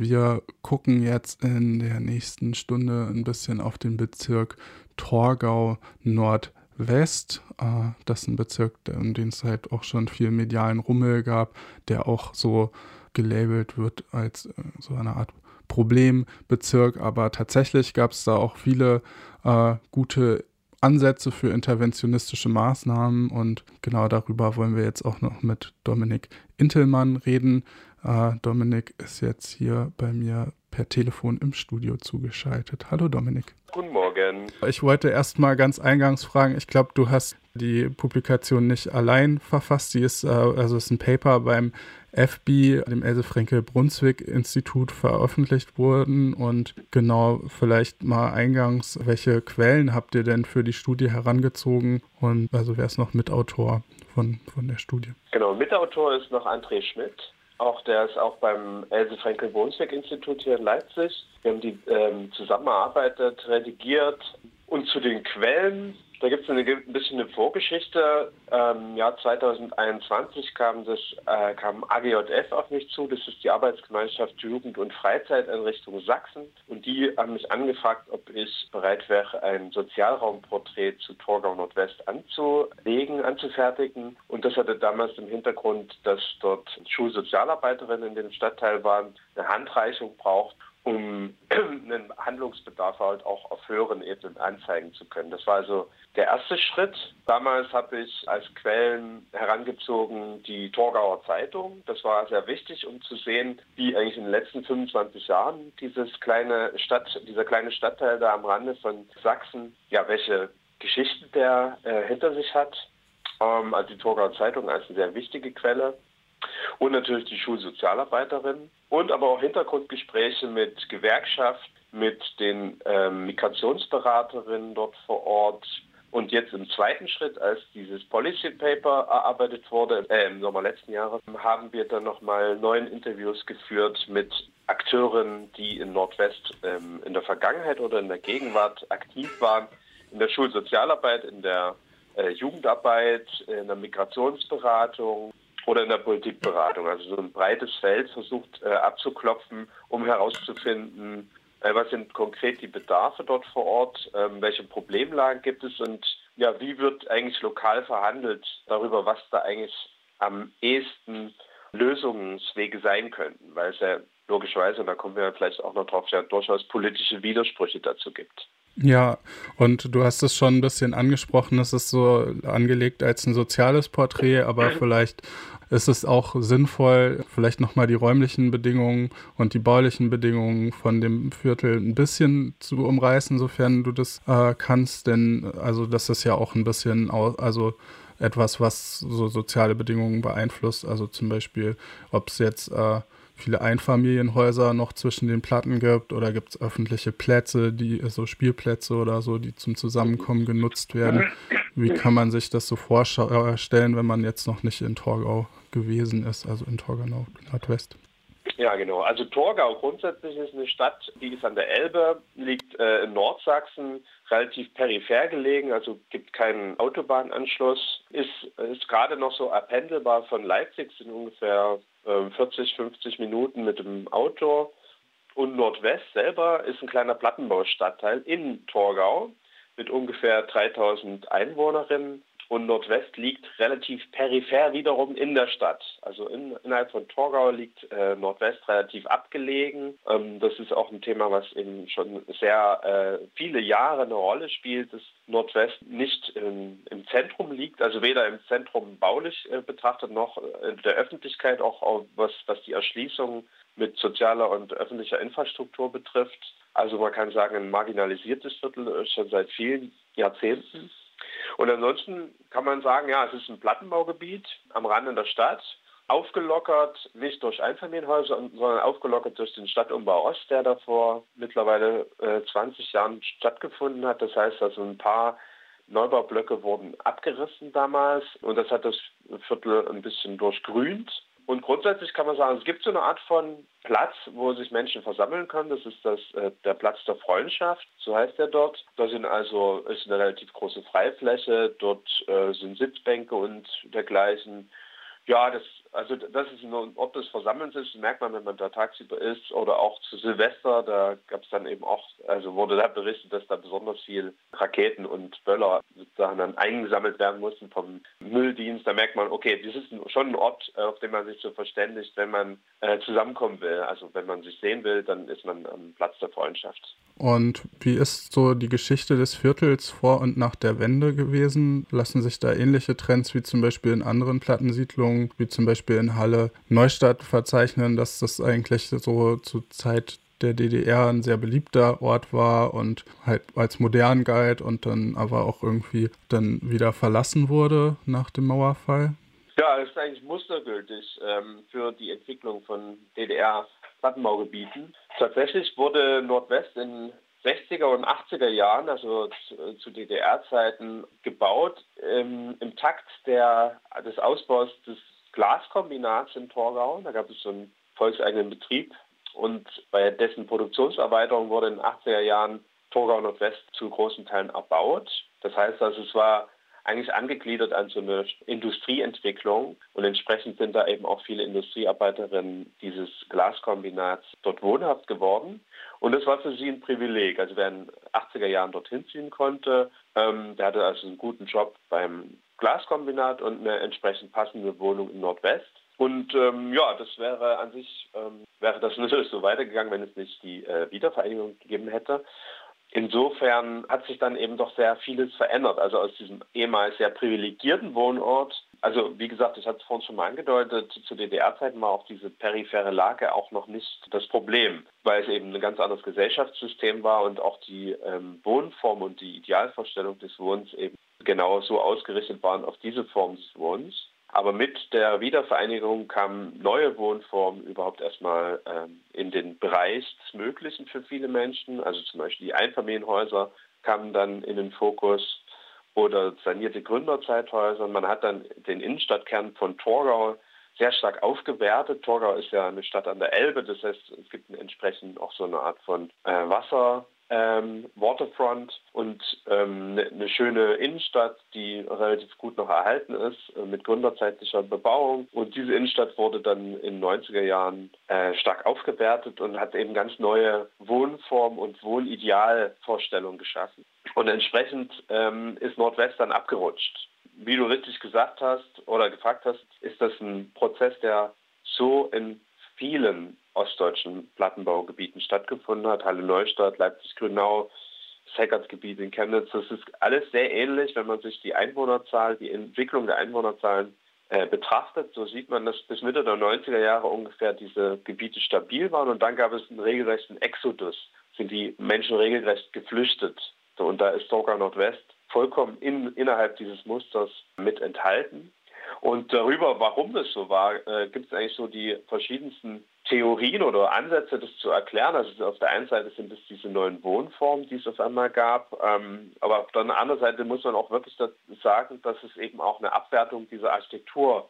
wir gucken jetzt in der nächsten Stunde ein bisschen auf den Bezirk Torgau Nordwest. Äh, das ist ein Bezirk, in dem es halt auch schon viel medialen Rummel gab, der auch so gelabelt wird als äh, so eine Art Problembezirk. Aber tatsächlich gab es da auch viele äh, gute Ansätze für interventionistische Maßnahmen und genau darüber wollen wir jetzt auch noch mit Dominik Intelmann reden. Äh, Dominik ist jetzt hier bei mir per Telefon im Studio zugeschaltet. Hallo Dominik. Guten Morgen. Ich wollte erst mal ganz eingangs fragen, ich glaube, du hast die Publikation nicht allein verfasst. Die ist, äh, also ist ein Paper beim FB, dem Else Frenkel Brunswick Institut, veröffentlicht worden. Und genau, vielleicht mal eingangs, welche Quellen habt ihr denn für die Studie herangezogen? Und also wer ist noch Mitautor von, von der Studie? Genau, Mitautor ist noch André Schmidt. Auch der ist auch beim Else Frenkel Brunswick Institut hier in Leipzig. Wir haben die ähm, zusammengearbeitet, redigiert und zu den Quellen da gibt es ein bisschen eine Vorgeschichte. Im ähm, Jahr 2021 kam, das, äh, kam AGJF auf mich zu. Das ist die Arbeitsgemeinschaft Jugend- und Freizeiteinrichtung Sachsen. Und die haben mich angefragt, ob ich bereit wäre, ein Sozialraumporträt zu Torgau Nordwest anzulegen, anzufertigen. Und das hatte damals im Hintergrund, dass dort Schulsozialarbeiterinnen in dem Stadtteil waren, eine Handreichung braucht um einen Handlungsbedarf halt auch auf höheren Ebenen anzeigen zu können. Das war also der erste Schritt. Damals habe ich als Quellen herangezogen die Torgauer Zeitung. Das war sehr wichtig, um zu sehen, wie eigentlich in den letzten 25 Jahren dieses kleine Stadt, dieser kleine Stadtteil da am Rande von Sachsen, ja, welche Geschichten der äh, hinter sich hat. Ähm, also die Torgauer Zeitung als eine sehr wichtige Quelle und natürlich die Schulsozialarbeiterin. Und aber auch Hintergrundgespräche mit Gewerkschaft, mit den ähm, Migrationsberaterinnen dort vor Ort. Und jetzt im zweiten Schritt, als dieses Policy Paper erarbeitet wurde, äh, im Sommer letzten Jahres, haben wir dann nochmal neun Interviews geführt mit Akteuren, die in Nordwest ähm, in der Vergangenheit oder in der Gegenwart aktiv waren, in der Schulsozialarbeit, in der äh, Jugendarbeit, in der Migrationsberatung, oder in der Politikberatung. Also so ein breites Feld versucht äh, abzuklopfen, um herauszufinden, äh, was sind konkret die Bedarfe dort vor Ort, ähm, welche Problemlagen gibt es und ja, wie wird eigentlich lokal verhandelt darüber, was da eigentlich am ehesten Lösungswege sein könnten, weil es ja logischerweise, und da kommen wir vielleicht auch noch drauf, ja durchaus politische Widersprüche dazu gibt. Ja, und du hast es schon ein bisschen angesprochen, es ist so angelegt als ein soziales Porträt, aber vielleicht ist es auch sinnvoll, vielleicht nochmal die räumlichen Bedingungen und die baulichen Bedingungen von dem Viertel ein bisschen zu umreißen, sofern du das äh, kannst, denn also das ist ja auch ein bisschen, also etwas, was so soziale Bedingungen beeinflusst, also zum Beispiel, ob es jetzt äh, viele Einfamilienhäuser noch zwischen den Platten gibt oder gibt es öffentliche Plätze, die so Spielplätze oder so, die zum Zusammenkommen genutzt werden. Wie kann man sich das so vorstellen, wenn man jetzt noch nicht in Torgau gewesen ist, also in Torgau Nordwest? Ja, genau. Also Torgau grundsätzlich ist eine Stadt, die ist an der Elbe, liegt äh, in Nordsachsen, relativ peripher gelegen, also gibt keinen Autobahnanschluss, ist, ist gerade noch so erpendelbar von Leipzig, sind ungefähr 40, ähm, 50 Minuten mit dem Auto. Und Nordwest selber ist ein kleiner Plattenbaustadtteil in Torgau mit ungefähr 3000 Einwohnerinnen. Und Nordwest liegt relativ peripher wiederum in der Stadt. Also in, innerhalb von Torgau liegt äh, Nordwest relativ abgelegen. Ähm, das ist auch ein Thema, was eben schon sehr äh, viele Jahre eine Rolle spielt, dass Nordwest nicht im, im Zentrum liegt, also weder im Zentrum baulich äh, betrachtet noch in der Öffentlichkeit, auch was, was die Erschließung mit sozialer und öffentlicher Infrastruktur betrifft. Also man kann sagen, ein marginalisiertes Viertel äh, schon seit vielen Jahrzehnten. Und ansonsten kann man sagen, ja, es ist ein Plattenbaugebiet am Rande der Stadt, aufgelockert, nicht durch Einfamilienhäuser, sondern aufgelockert durch den Stadtumbau Ost, der da vor mittlerweile äh, 20 Jahren stattgefunden hat. Das heißt also ein paar Neubaublöcke wurden abgerissen damals und das hat das Viertel ein bisschen durchgrünt. Und grundsätzlich kann man sagen, es gibt so eine Art von Platz, wo sich Menschen versammeln können. Das ist das, äh, der Platz der Freundschaft, so heißt er dort. Da sind also, ist eine relativ große Freifläche, dort äh, sind Sitzbänke und dergleichen. Ja, das Also das ist ein Ort des Versammelns ist, merkt man, wenn man da tagsüber ist oder auch zu Silvester, da gab es dann eben auch, also wurde da berichtet, dass da besonders viel Raketen und Böller sozusagen dann eingesammelt werden mussten vom Mülldienst. Da merkt man, okay, das ist schon ein Ort, äh, auf dem man sich so verständigt, wenn man äh, zusammenkommen will. Also wenn man sich sehen will, dann ist man am Platz der Freundschaft. Und wie ist so die Geschichte des Viertels vor und nach der Wende gewesen? Lassen sich da ähnliche Trends wie zum Beispiel in anderen Plattensiedlungen, wie zum Beispiel in Halle Neustadt verzeichnen, dass das eigentlich so zur Zeit der DDR ein sehr beliebter Ort war und halt als modern galt und dann aber auch irgendwie dann wieder verlassen wurde nach dem Mauerfall? Ja, es ist eigentlich mustergültig ähm, für die Entwicklung von DDR Plattenbaugebieten. Tatsächlich wurde Nordwest in 60er und 80er Jahren, also zu, zu DDR-Zeiten, gebaut ähm, im Takt der, des Ausbaus des Glaskombinats in Torgau. Da gab es so einen volkseigenen Betrieb und bei dessen Produktionserweiterung wurde in den 80er Jahren Torgau Nordwest zu großen Teilen erbaut. Das heißt also, es war eigentlich angegliedert an so eine Industrieentwicklung und entsprechend sind da eben auch viele Industriearbeiterinnen dieses Glaskombinats dort wohnhaft geworden. Und das war für sie ein Privileg. Also wer in den 80er Jahren dorthin ziehen konnte, ähm, der hatte also einen guten Job beim Glaskombinat und eine entsprechend passende Wohnung im Nordwest. Und ähm, ja, das wäre an sich, ähm, wäre das natürlich so weitergegangen, wenn es nicht die äh, Wiedervereinigung gegeben hätte. Insofern hat sich dann eben doch sehr vieles verändert. Also aus diesem ehemals sehr privilegierten Wohnort, also wie gesagt, ich hatte es vorhin schon mal angedeutet, zu DDR-Zeiten war auch diese periphere Lage auch noch nicht das Problem, weil es eben ein ganz anderes Gesellschaftssystem war und auch die ähm, Wohnform und die Idealvorstellung des Wohnens eben genau so ausgerichtet waren auf diese Form des Wohnens. Aber mit der Wiedervereinigung kamen neue Wohnformen überhaupt erstmal ähm, in den Bereich des Möglichen für viele Menschen. Also zum Beispiel die Einfamilienhäuser kamen dann in den Fokus oder sanierte Gründerzeithäuser. Man hat dann den Innenstadtkern von Torgau sehr stark aufgewertet. Torgau ist ja eine Stadt an der Elbe, das heißt, es gibt entsprechend auch so eine Art von äh, Wasser ähm, Waterfront und ähm, eine ne schöne Innenstadt, die relativ gut noch erhalten ist, äh, mit gründerzeitlicher Bebauung. Und diese Innenstadt wurde dann in den 90er Jahren äh, stark aufgewertet und hat eben ganz neue Wohnformen und Wohnidealvorstellungen geschaffen. Und entsprechend ähm, ist Nordwest dann abgerutscht. Wie du richtig gesagt hast oder gefragt hast, ist das ein Prozess, der so in vielen ostdeutschen Plattenbaugebieten stattgefunden hat. Halle Neustadt, Leipzig-Grünau, das Heckertsgebiet in Chemnitz. Das ist alles sehr ähnlich, wenn man sich die Einwohnerzahl, die Entwicklung der Einwohnerzahlen äh, betrachtet. So sieht man, dass bis Mitte der 90er Jahre ungefähr diese Gebiete stabil waren und dann gab es einen regelrechten Exodus, sind die Menschen regelrecht geflüchtet. Und da ist Torgau Nordwest vollkommen in, innerhalb dieses Musters mit enthalten. Und darüber, warum das so war, äh, gibt es eigentlich so die verschiedensten Theorien oder Ansätze, das zu erklären. Also auf der einen Seite sind es diese neuen Wohnformen, die es auf einmal gab. Ähm, aber auf der anderen Seite muss man auch wirklich sagen, dass es eben auch eine Abwertung dieser Architektur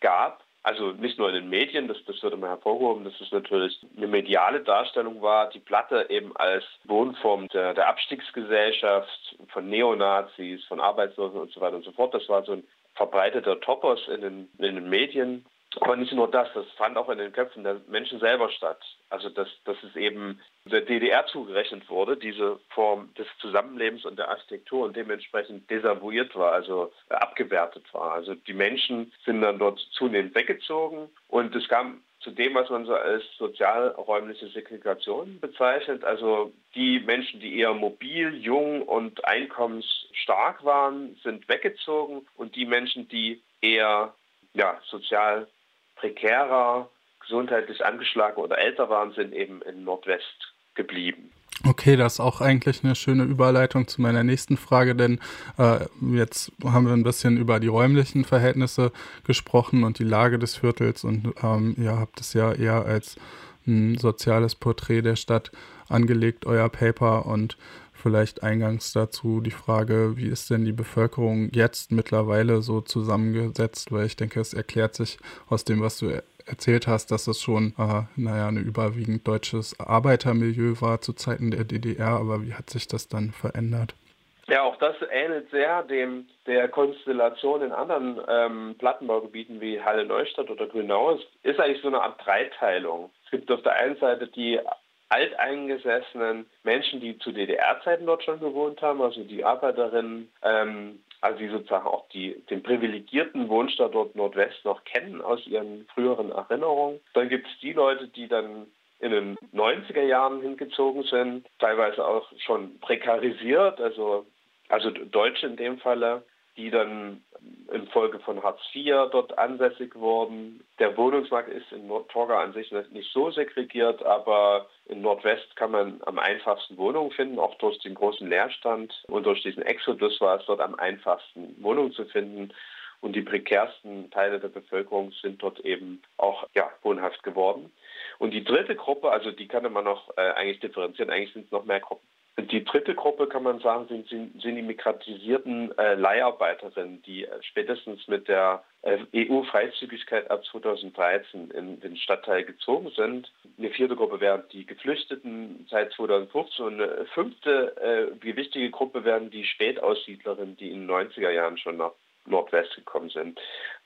gab. Also nicht nur in den Medien, das, das wird immer hervorgehoben, dass es natürlich eine mediale Darstellung war, die Platte eben als Wohnform der, der Abstiegsgesellschaft, von Neonazis, von Arbeitslosen und so weiter und so fort. Das war so ein verbreiteter Topos in den, in den Medien. Aber nicht nur das, das fand auch in den Köpfen der Menschen selber statt. Also dass, dass es eben der DDR zugerechnet wurde, diese Form des Zusammenlebens und der Architektur und dementsprechend desavouiert war, also abgewertet war. Also die Menschen sind dann dort zunehmend weggezogen und es kam zu dem, was man so als sozialräumliche Segregation bezeichnet. Also die Menschen, die eher mobil, jung und einkommensstark waren, sind weggezogen und die Menschen, die eher ja, sozial prekärer, gesundheitlich angeschlagen oder älter waren, sind eben in Nordwest geblieben. Okay, das ist auch eigentlich eine schöne Überleitung zu meiner nächsten Frage, denn äh, jetzt haben wir ein bisschen über die räumlichen Verhältnisse gesprochen und die Lage des Viertels und ähm, ihr habt es ja eher als ein soziales Porträt der Stadt angelegt, euer Paper und vielleicht eingangs dazu die Frage, wie ist denn die Bevölkerung jetzt mittlerweile so zusammengesetzt, weil ich denke, es erklärt sich aus dem, was du erzählt hast, dass es schon, äh, naja, ein überwiegend deutsches Arbeitermilieu war zu Zeiten der DDR, aber wie hat sich das dann verändert? Ja, auch das ähnelt sehr dem der Konstellation in anderen ähm, Plattenbaugebieten wie Halle Neustadt oder Grünau. Es ist eigentlich so eine Art Dreiteilung. Es gibt auf der einen Seite die alteingesessenen Menschen, die zu DDR-Zeiten dort schon gewohnt haben, also die Arbeiterinnen, ähm, also die sozusagen auch die, den privilegierten Wohnstandort Nordwest noch kennen aus ihren früheren Erinnerungen. Dann gibt es die Leute, die dann in den 90er Jahren hingezogen sind, teilweise auch schon prekarisiert, also, also Deutsche in dem Falle, die dann infolge von Hartz IV dort ansässig wurden. Der Wohnungsmarkt ist in Nordtorga an sich nicht so segregiert, aber in Nordwest kann man am einfachsten Wohnungen finden, auch durch den großen Leerstand und durch diesen Exodus war es dort am einfachsten Wohnungen zu finden. Und die prekärsten Teile der Bevölkerung sind dort eben auch ja, wohnhaft geworden. Und die dritte Gruppe, also die kann man noch äh, eigentlich differenzieren, eigentlich sind es noch mehr Gruppen. Die dritte Gruppe, kann man sagen, sind, sind, sind die migratisierten äh, Leiharbeiterinnen, die äh, spätestens mit der äh, EU-Freizügigkeit ab 2013 in den Stadtteil gezogen sind. Eine vierte Gruppe wären die Geflüchteten seit 2015 und eine fünfte äh, wichtige Gruppe wären die Spätaussiedlerinnen, die in den 90er Jahren schon nach Nordwest gekommen sind.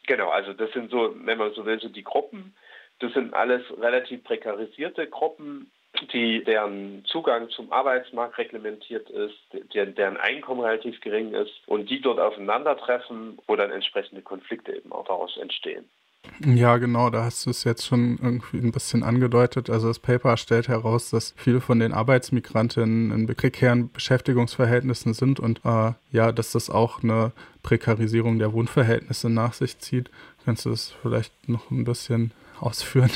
Genau, also das sind so, wenn man so will, so die Gruppen. Das sind alles relativ prekarisierte Gruppen, die, deren Zugang zum Arbeitsmarkt reglementiert ist, deren, deren Einkommen relativ gering ist und die dort aufeinandertreffen, wo dann entsprechende Konflikte eben auch daraus entstehen. Ja, genau, da hast du es jetzt schon irgendwie ein bisschen angedeutet. Also das Paper stellt heraus, dass viele von den Arbeitsmigrantinnen in prekären Beschäftigungsverhältnissen sind und äh, ja, dass das auch eine Prekarisierung der Wohnverhältnisse nach sich zieht. Kannst du das vielleicht noch ein bisschen ausführen?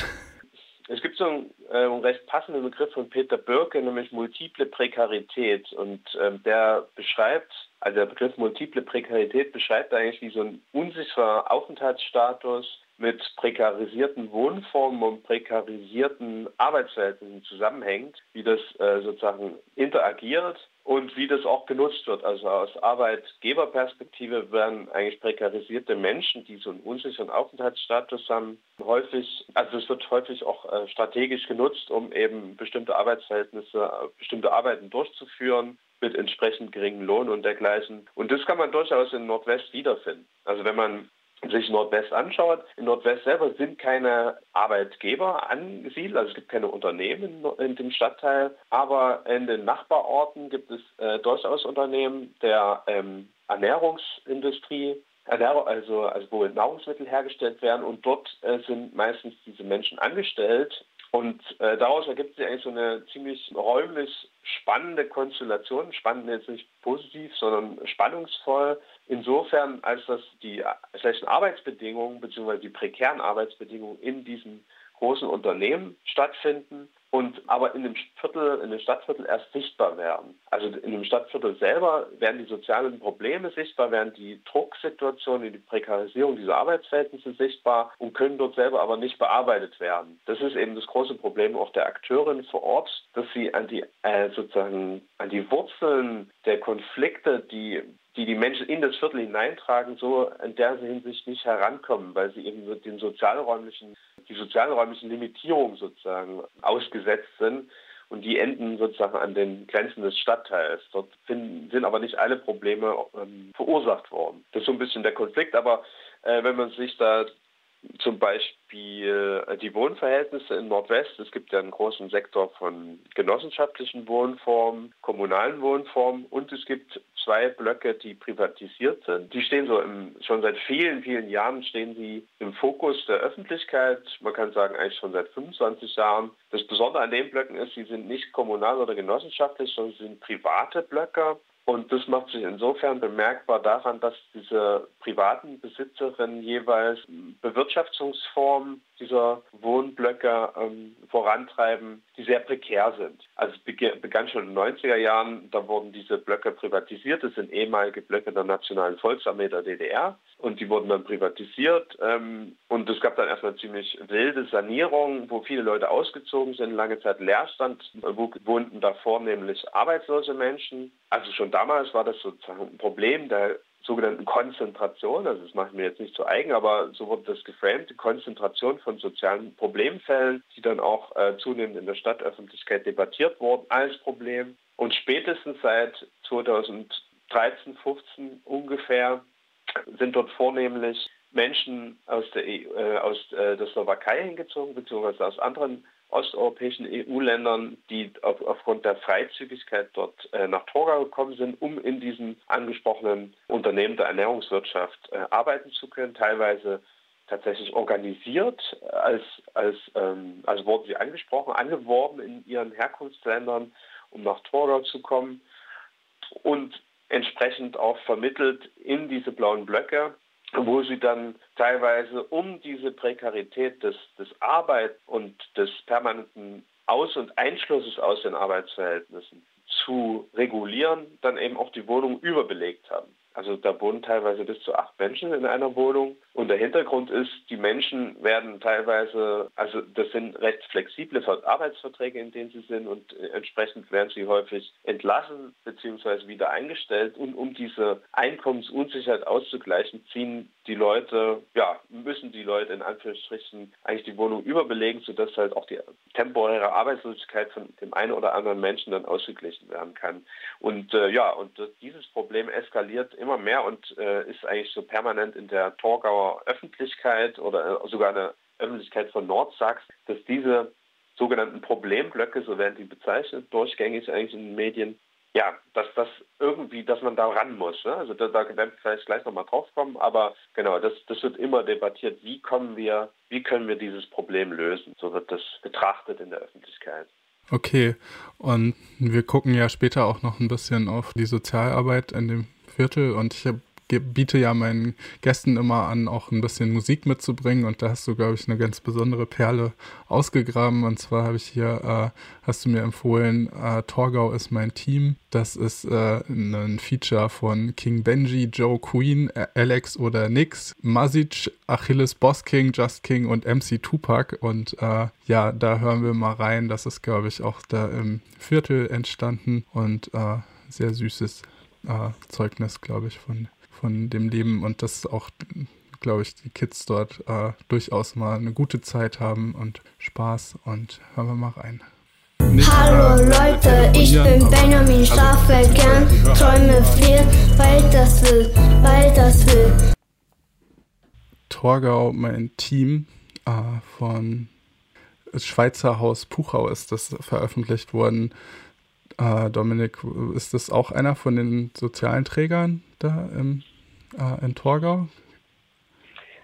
Es gibt so einen, äh, einen recht passenden Begriff von Peter Birke, nämlich multiple Prekarität. Und ähm, der beschreibt, also der Begriff multiple Prekarität beschreibt eigentlich, wie so ein unsicherer Aufenthaltsstatus mit prekarisierten Wohnformen und prekarisierten Arbeitsverhältnissen zusammenhängt, wie das äh, sozusagen interagiert und wie das auch genutzt wird. Also aus Arbeitgeberperspektive werden eigentlich prekarisierte Menschen, die so einen unsicheren Aufenthaltsstatus haben, häufig, also es wird häufig auch äh, strategisch genutzt, um eben bestimmte Arbeitsverhältnisse, äh, bestimmte Arbeiten durchzuführen mit entsprechend geringem Lohn und dergleichen. Und das kann man durchaus in Nordwest wiederfinden. Also wenn man sich Nordwest anschaut, in Nordwest selber sind keine Arbeitgeber angesiedelt, also es gibt keine Unternehmen in dem Stadtteil, aber in den Nachbarorten gibt es äh, durchaus Unternehmen der ähm, Ernährungsindustrie, Ernährung, also, also wo Nahrungsmittel hergestellt werden. Und dort äh, sind meistens diese Menschen angestellt. Und äh, daraus ergibt sich eigentlich so eine ziemlich räumlich spannende Konstellation, spannend jetzt nicht positiv, sondern spannungsvoll, insofern, als dass die schlechten Arbeitsbedingungen bzw. die prekären Arbeitsbedingungen in diesen großen Unternehmen stattfinden und aber in dem Viertel, in dem Stadtviertel erst sichtbar werden. Also in dem Stadtviertel selber werden die sozialen Probleme sichtbar, werden die Drucksituationen, die Prekarisierung dieser Arbeitsverhältnisse sichtbar und können dort selber aber nicht bearbeitet werden. Das ist eben das große Problem auch der Akteurin vor Ort, dass sie an die äh, sozusagen an die Wurzeln der Konflikte, die die die Menschen in das Viertel hineintragen, so in der Hinsicht nicht herankommen, weil sie eben den sozialräumlichen, die sozialräumlichen Limitierungen sozusagen ausgesetzt sind. Und die enden sozusagen an den Grenzen des Stadtteils. Dort finden, sind aber nicht alle Probleme ähm, verursacht worden. Das ist so ein bisschen der Konflikt. Aber äh, wenn man sich da zum Beispiel äh, die Wohnverhältnisse in Nordwest. Es gibt ja einen großen Sektor von genossenschaftlichen Wohnformen, kommunalen Wohnformen und es gibt zwei Blöcke, die privatisiert sind. Die stehen so im, schon seit vielen, vielen Jahren stehen sie im Fokus der Öffentlichkeit. Man kann sagen eigentlich schon seit 25 Jahren. Das Besondere an den Blöcken ist, sie sind nicht kommunal oder genossenschaftlich, sondern sie sind private Blöcke. Und das macht sich insofern bemerkbar daran, dass diese privaten Besitzerinnen jeweils Bewirtschaftungsformen dieser Wohnblöcke ähm, vorantreiben, die sehr prekär sind. Also es begann schon in den 90er Jahren, da wurden diese Blöcke privatisiert. Das sind ehemalige Blöcke der Nationalen Volksarmee der DDR und die wurden dann privatisiert. Ähm, und es gab dann erstmal ziemlich wilde Sanierung, wo viele Leute ausgezogen sind, lange Zeit Leerstand, wo wohnten da vornehmlich arbeitslose Menschen. Also schon damals war das sozusagen ein Problem der sogenannten Konzentration, also das mache ich mir jetzt nicht zu eigen, aber so wurde das geframed, die Konzentration von sozialen Problemfällen, die dann auch äh, zunehmend in der Stadtöffentlichkeit debattiert wurden als Problem. Und spätestens seit 2000 13, 15 ungefähr, sind dort vornehmlich Menschen aus der, äh, aus, äh, der Slowakei hingezogen, beziehungsweise aus anderen osteuropäischen EU-Ländern, die auf, aufgrund der Freizügigkeit dort äh, nach Torgau gekommen sind, um in diesen angesprochenen Unternehmen der Ernährungswirtschaft äh, arbeiten zu können, teilweise tatsächlich organisiert, als, als, ähm, also wurden sie angesprochen, angeworben in ihren Herkunftsländern, um nach Torgau zu kommen und entsprechend auch vermittelt in diese blauen Blöcke wo sie dann teilweise um diese Prekarität des, des Arbeit und des permanenten Aus- und Einschlusses aus den Arbeitsverhältnissen zu regulieren, dann eben auch die Wohnung überbelegt haben. Also da wohnen teilweise bis zu acht Menschen in einer Wohnung. Und der Hintergrund ist, die Menschen werden teilweise, also das sind recht flexible Arbeitsverträge, in denen sie sind und entsprechend werden sie häufig entlassen bzw. wieder eingestellt. Und um diese Einkommensunsicherheit auszugleichen, ziehen die Leute, ja, müssen die Leute in Anführungsstrichen eigentlich die Wohnung überbelegen, sodass halt auch die temporäre Arbeitslosigkeit von dem einen oder anderen Menschen dann ausgeglichen werden kann. Und äh, ja, und dieses Problem eskaliert immer mehr und äh, ist eigentlich so permanent in der Torgauer Öffentlichkeit oder äh, sogar in der Öffentlichkeit von Nordsachs, dass diese sogenannten Problemblöcke, so werden die bezeichnet, durchgängig eigentlich in den Medien, ja, dass das irgendwie, dass man da ran muss. Ne? Also da, da werden wir vielleicht gleich nochmal drauf kommen, aber genau, das, das wird immer debattiert, wie kommen wir, wie können wir dieses Problem lösen? So wird das betrachtet in der Öffentlichkeit. Okay, und wir gucken ja später auch noch ein bisschen auf die Sozialarbeit in dem Viertel und ich biete ja meinen Gästen immer an, auch ein bisschen Musik mitzubringen und da hast du, glaube ich, eine ganz besondere Perle ausgegraben und zwar habe ich hier, äh, hast du mir empfohlen, äh, Torgau ist mein Team. Das ist äh, ein Feature von King Benji, Joe Queen, Alex oder Nix, Mazic, Achilles Boss King, Just King und MC Tupac und äh, ja, da hören wir mal rein. Das ist, glaube ich, auch da im Viertel entstanden und äh, sehr süßes äh, Zeugnis, glaube ich, von, von dem Leben und dass auch, glaube ich, die Kids dort äh, durchaus mal eine gute Zeit haben und Spaß und hören wir mal rein. Nicht, Hallo äh, Leute, ich bin Benjamin also, Staffelkern, träume viel, weil das will, weil das will. Torgau, mein Team äh, von Schweizer Haus Puchau ist das veröffentlicht worden. Äh, Dominik, ist das auch einer von den sozialen Trägern da im, äh, in Torgau?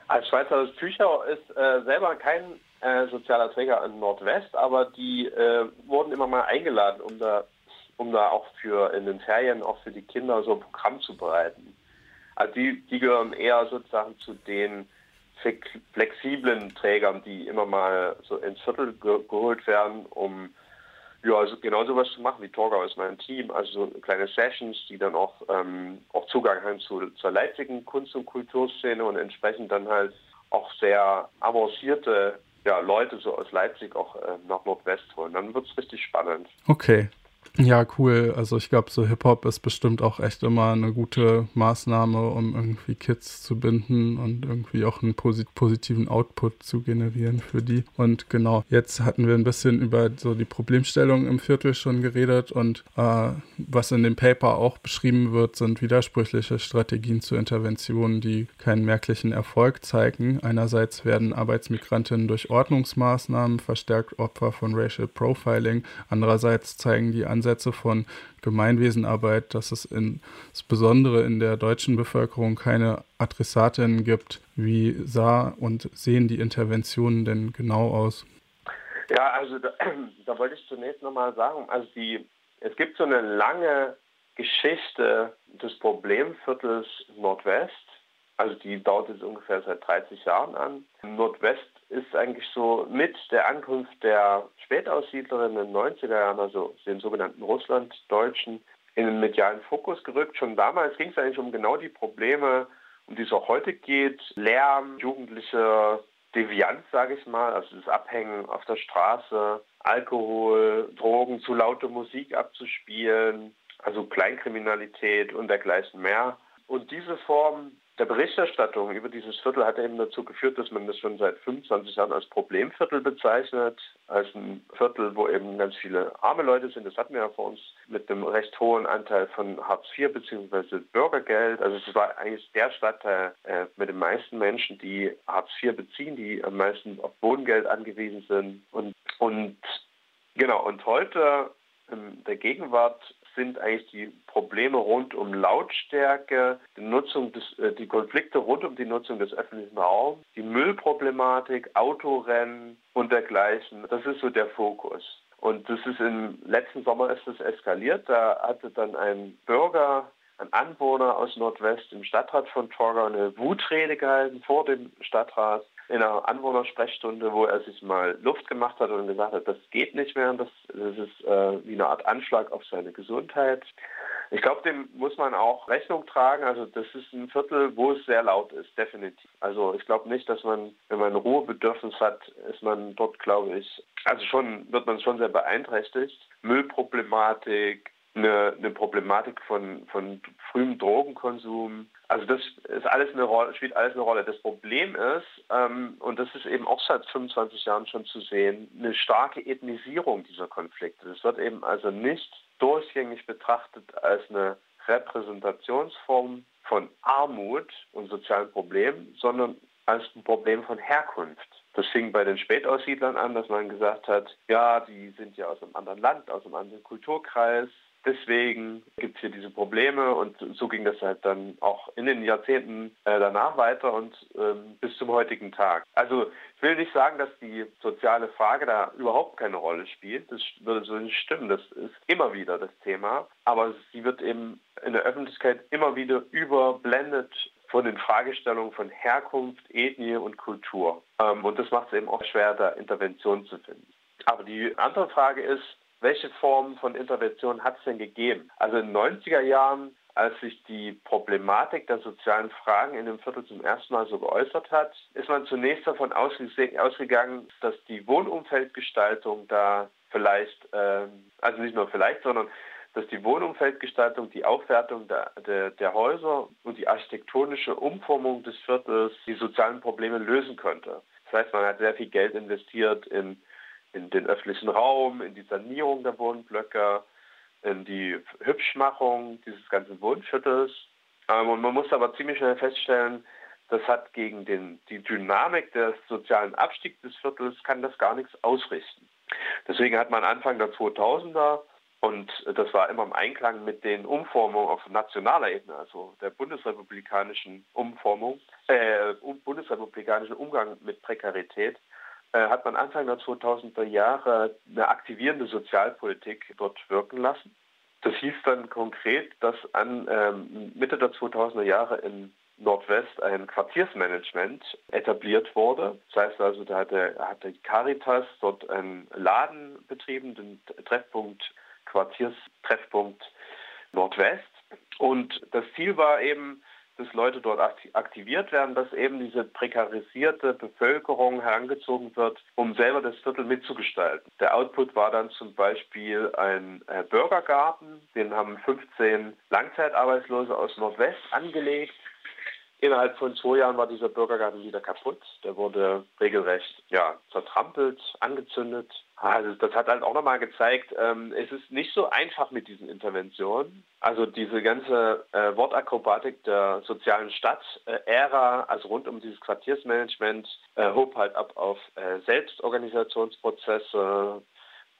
Als Schweizer Büchau ist äh, selber kein äh, sozialer Träger in Nordwest, aber die äh, wurden immer mal eingeladen, um da, um da auch für in den Ferien auch für die Kinder so ein Programm zu bereiten. Also die, die gehören eher sozusagen zu den flexiblen Trägern, die immer mal so ins Viertel ge geholt werden, um ja, also genau sowas zu machen wie Torgau ist mein Team, also so kleine Sessions, die dann auch, ähm, auch Zugang haben zu, zur Leipzigen Kunst- und Kulturszene und entsprechend dann halt auch sehr avancierte ja, Leute so aus Leipzig auch äh, nach Nordwest holen. Dann wird es richtig spannend. Okay. Ja, cool. Also ich glaube, so Hip-Hop ist bestimmt auch echt immer eine gute Maßnahme, um irgendwie Kids zu binden und irgendwie auch einen posit positiven Output zu generieren für die. Und genau, jetzt hatten wir ein bisschen über so die Problemstellung im Viertel schon geredet und äh, was in dem Paper auch beschrieben wird, sind widersprüchliche Strategien zur Intervention, die keinen merklichen Erfolg zeigen. Einerseits werden Arbeitsmigrantinnen durch Ordnungsmaßnahmen verstärkt Opfer von Racial Profiling, andererseits zeigen die Ansätze von Gemeinwesenarbeit, dass es insbesondere in der deutschen Bevölkerung keine Adressatinnen gibt. Wie sah und sehen die Interventionen denn genau aus? Ja, also da, da wollte ich zunächst nochmal sagen, also die, es gibt so eine lange Geschichte des Problemviertels Nordwest. Also die dauert jetzt ungefähr seit 30 Jahren an. Nordwest ist eigentlich so mit der Ankunft der Spätaussiedlerinnen in den 90er Jahren, also den sogenannten Russlanddeutschen, in den medialen Fokus gerückt. Schon damals ging es eigentlich um genau die Probleme, um die es auch heute geht. Lärm, jugendliche Devianz, sage ich mal, also das Abhängen auf der Straße, Alkohol, Drogen, zu laute Musik abzuspielen, also Kleinkriminalität und dergleichen mehr. Und diese Form der Berichterstattung über dieses Viertel hat eben dazu geführt, dass man das schon seit 25 Jahren als Problemviertel bezeichnet, als ein Viertel, wo eben ganz viele arme Leute sind. Das hatten wir ja vor uns mit einem recht hohen Anteil von Hartz IV bzw. Bürgergeld. Also es war eigentlich der Stadtteil äh, mit den meisten Menschen, die Hartz IV beziehen, die am meisten auf Wohngeld angewiesen sind. Und, und genau, und heute in der Gegenwart sind eigentlich die Probleme rund um Lautstärke, die, Nutzung des, äh, die Konflikte rund um die Nutzung des öffentlichen Raums, die Müllproblematik, Autorennen und dergleichen. Das ist so der Fokus. Und das ist im letzten Sommer ist das eskaliert. Da hatte dann ein Bürger, ein Anwohner aus Nordwest im Stadtrat von Torgau eine Wutrede gehalten vor dem Stadtrat in einer Anwohnersprechstunde, wo er sich mal Luft gemacht hat und gesagt hat, das geht nicht mehr, das, das ist äh, wie eine Art Anschlag auf seine Gesundheit. Ich glaube, dem muss man auch Rechnung tragen. Also das ist ein Viertel, wo es sehr laut ist, definitiv. Also ich glaube nicht, dass man, wenn man Ruhebedürfnis hat, ist man dort, glaube ich, also schon wird man schon sehr beeinträchtigt. Müllproblematik, eine, eine Problematik von, von frühem Drogenkonsum. Also das ist alles eine Rolle, spielt alles eine Rolle. Das Problem ist, ähm, und das ist eben auch seit 25 Jahren schon zu sehen, eine starke Ethnisierung dieser Konflikte. Das wird eben also nicht durchgängig betrachtet als eine Repräsentationsform von Armut und sozialen Problemen, sondern als ein Problem von Herkunft. Das fing bei den Spätaussiedlern an, dass man gesagt hat, ja, die sind ja aus einem anderen Land, aus einem anderen Kulturkreis, Deswegen gibt es hier diese Probleme und so ging das halt dann auch in den Jahrzehnten äh, danach weiter und ähm, bis zum heutigen Tag. Also ich will nicht sagen, dass die soziale Frage da überhaupt keine Rolle spielt. Das würde so nicht stimmen. Das ist immer wieder das Thema. Aber sie wird eben in der Öffentlichkeit immer wieder überblendet von den Fragestellungen von Herkunft, Ethnie und Kultur. Ähm, und das macht es eben auch schwer, da Intervention zu finden. Aber die andere Frage ist, welche Formen von Intervention hat es denn gegeben? Also in den 90er Jahren, als sich die Problematik der sozialen Fragen in dem Viertel zum ersten Mal so geäußert hat, ist man zunächst davon ausgegangen, dass die Wohnumfeldgestaltung da vielleicht, ähm, also nicht nur vielleicht, sondern dass die Wohnumfeldgestaltung, die Aufwertung der, der, der, Häuser und die architektonische Umformung des Viertels die sozialen Probleme lösen könnte. Das heißt, man hat sehr viel Geld investiert in in den öffentlichen Raum, in die Sanierung der Wohnblöcke, in die Hübschmachung dieses ganzen Wohnviertels. Ähm, und man muss aber ziemlich schnell feststellen, das hat gegen den, die Dynamik des sozialen Abstiegs des Viertels kann das gar nichts ausrichten. Deswegen hat man Anfang der 2000er und das war immer im Einklang mit den Umformungen auf nationaler Ebene, also der bundesrepublikanischen Umformung, äh, bundesrepublikanischen Umgang mit Prekarität, hat man Anfang der 2000er Jahre eine aktivierende Sozialpolitik dort wirken lassen. Das hieß dann konkret, dass an ähm, Mitte der 2000er Jahre in Nordwest ein Quartiersmanagement etabliert wurde. Das heißt also, da hatte, hatte Caritas dort einen Laden betrieben, den Treffpunkt, Quartierstreffpunkt Nordwest. Und das Ziel war eben, dass Leute dort aktiviert werden, dass eben diese prekarisierte Bevölkerung herangezogen wird, um selber das Viertel mitzugestalten. Der Output war dann zum Beispiel ein äh, Bürgergarten, den haben 15 Langzeitarbeitslose aus Nordwest angelegt. Innerhalb von zwei Jahren war dieser Bürgergarten wieder kaputt. Der wurde regelrecht ja, zertrampelt, angezündet. Also das hat halt auch nochmal gezeigt, ähm, es ist nicht so einfach mit diesen Interventionen. Also diese ganze äh, Wortakrobatik der sozialen Stadt-Ära, also rund um dieses Quartiersmanagement, äh, hob halt ab auf äh, Selbstorganisationsprozesse,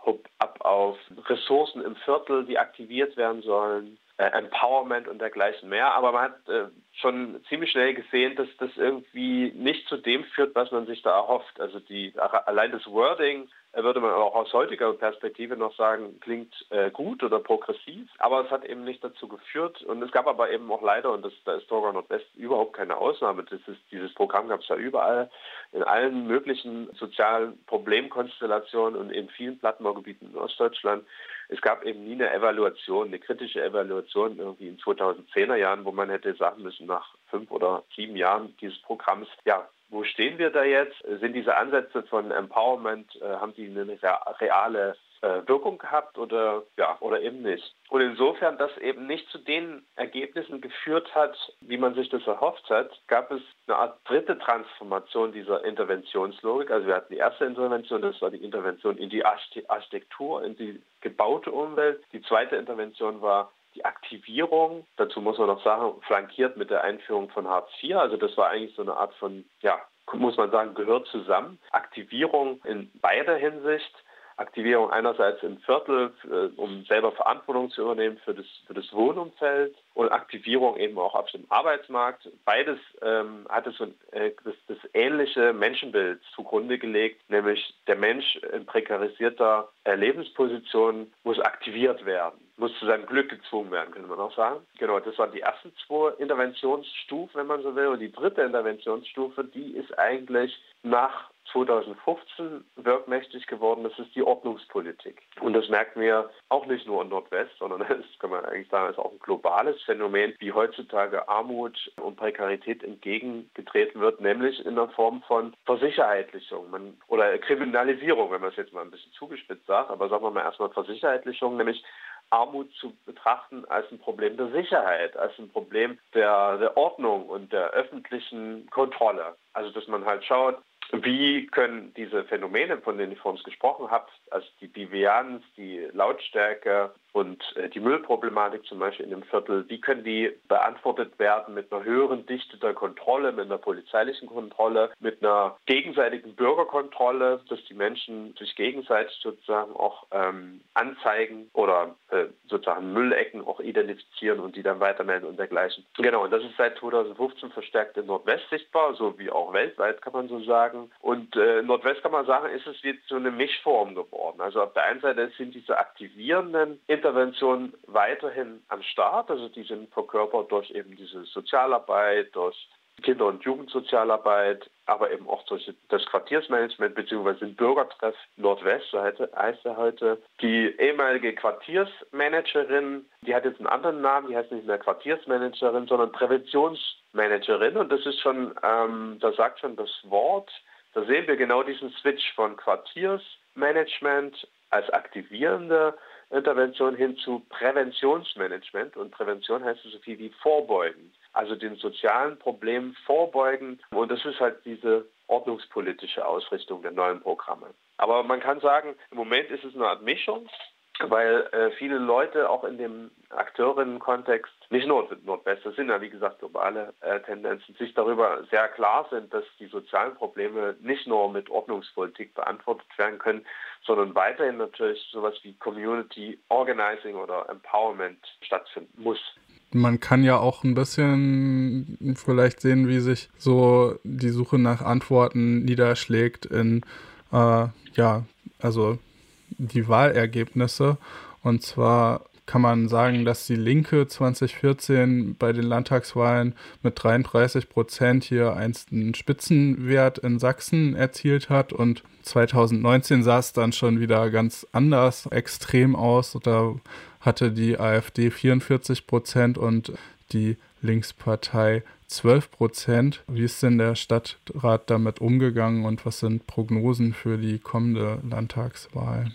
hob ab auf Ressourcen im Viertel, die aktiviert werden sollen. Äh, Empowerment und dergleichen mehr. Aber man hat äh, schon ziemlich schnell gesehen, dass das irgendwie nicht zu dem führt, was man sich da erhofft. Also die, allein das Wording äh, würde man auch aus heutiger Perspektive noch sagen, klingt äh, gut oder progressiv, aber es hat eben nicht dazu geführt und es gab aber eben auch leider, und das, da ist Torgau Nordwest überhaupt keine Ausnahme, ist, dieses Programm gab es ja überall, in allen möglichen sozialen Problemkonstellationen und in vielen Plattenbaugebieten in Ostdeutschland. Es gab eben nie eine Evaluation, eine kritische Evaluation irgendwie in 2010er Jahren, wo man hätte sagen müssen, nach fünf oder sieben Jahren dieses Programms, ja, wo stehen wir da jetzt? Sind diese Ansätze von Empowerment, äh, haben die eine reale äh, Wirkung gehabt oder ja oder eben nicht. Und insofern das eben nicht zu den Ergebnissen geführt hat, wie man sich das erhofft hat, gab es eine Art dritte Transformation dieser Interventionslogik. Also wir hatten die erste Intervention, das war die Intervention in die Architektur, in die gebaute Umwelt. Die zweite Intervention war die Aktivierung, dazu muss man noch sagen, flankiert mit der Einführung von Hartz IV. Also das war eigentlich so eine Art von, ja, muss man sagen, gehört zusammen. Aktivierung in beider Hinsicht. Aktivierung einerseits im Viertel, um selber Verantwortung zu übernehmen für das, für das Wohnumfeld und Aktivierung eben auch auf dem Arbeitsmarkt. Beides ähm, hatte so äh, das, das, ähnliche Menschenbild zugrunde gelegt, nämlich der Mensch in prekarisierter äh, Lebensposition muss aktiviert werden, muss zu seinem Glück gezwungen werden, könnte man auch sagen. Genau, das waren die ersten zwei Interventionsstufen, wenn man so will. Und die dritte Interventionsstufe, die ist eigentlich nach 2015 wirkmächtig geworden, das ist die Ordnungspolitik. Und das merken wir auch nicht nur in Nordwest, sondern das kann man eigentlich sagen, ist auch ein globales Phänomen, wie heutzutage Armut und Prekarität entgegengetreten wird, nämlich in der Form von Versicherheitlichung man, oder Kriminalisierung, wenn man es jetzt mal ein bisschen zugespitzt sagt, aber sagen wir mal erstmal Versicherheitlichung, nämlich Armut zu betrachten als ein Problem der Sicherheit, als ein Problem der, der Ordnung und der öffentlichen Kontrolle. Also dass man halt schaut, wie können diese Phänomene, von denen ich vorhin gesprochen habe, also die Devianz, die Lautstärke und äh, die Müllproblematik zum Beispiel in dem Viertel, wie können die beantwortet werden mit einer höheren Dichte der Kontrolle, mit einer polizeilichen Kontrolle, mit einer gegenseitigen Bürgerkontrolle, dass die Menschen sich gegenseitig sozusagen auch ähm, anzeigen oder äh, sozusagen Müllecken auch identifizieren und die dann weitermelden und dergleichen. Genau, und das ist seit 2015 verstärkt in Nordwest sichtbar, so wie auch weltweit kann man so sagen. Und äh, Nordwest kann man sagen, ist es jetzt so eine Mischform geworden. Also auf der einen Seite sind diese aktivierenden Interventionen weiterhin am Start. Also die sind verkörpert durch eben diese Sozialarbeit, durch Kinder- und Jugendsozialarbeit, aber eben auch durch das Quartiersmanagement bzw. den Bürgertreff Nordwest, so heißt er heute. Die ehemalige Quartiersmanagerin, die hat jetzt einen anderen Namen, die heißt nicht mehr Quartiersmanagerin, sondern Präventionsmanagerin und das ist schon, ähm, da sagt schon das Wort, da sehen wir genau diesen Switch von Quartiersmanagement als aktivierende Intervention hin zu Präventionsmanagement. Und Prävention heißt so viel wie vorbeugen. Also den sozialen Problemen vorbeugen. Und das ist halt diese ordnungspolitische Ausrichtung der neuen Programme. Aber man kann sagen, im Moment ist es eine Art Mischung weil äh, viele Leute auch in dem Akteurinnenkontext, nicht nur Nordwest, das sind ja wie gesagt globale äh, Tendenzen, sich darüber sehr klar sind, dass die sozialen Probleme nicht nur mit Ordnungspolitik beantwortet werden können, sondern weiterhin natürlich sowas wie Community Organizing oder Empowerment stattfinden muss. Man kann ja auch ein bisschen vielleicht sehen, wie sich so die Suche nach Antworten niederschlägt in, äh, ja, also die Wahlergebnisse. Und zwar kann man sagen, dass die Linke 2014 bei den Landtagswahlen mit 33 Prozent hier einen Spitzenwert in Sachsen erzielt hat und 2019 sah es dann schon wieder ganz anders, extrem aus. Da hatte die AfD 44 Prozent und die Linkspartei 12 Prozent. Wie ist denn der Stadtrat damit umgegangen und was sind Prognosen für die kommende Landtagswahl?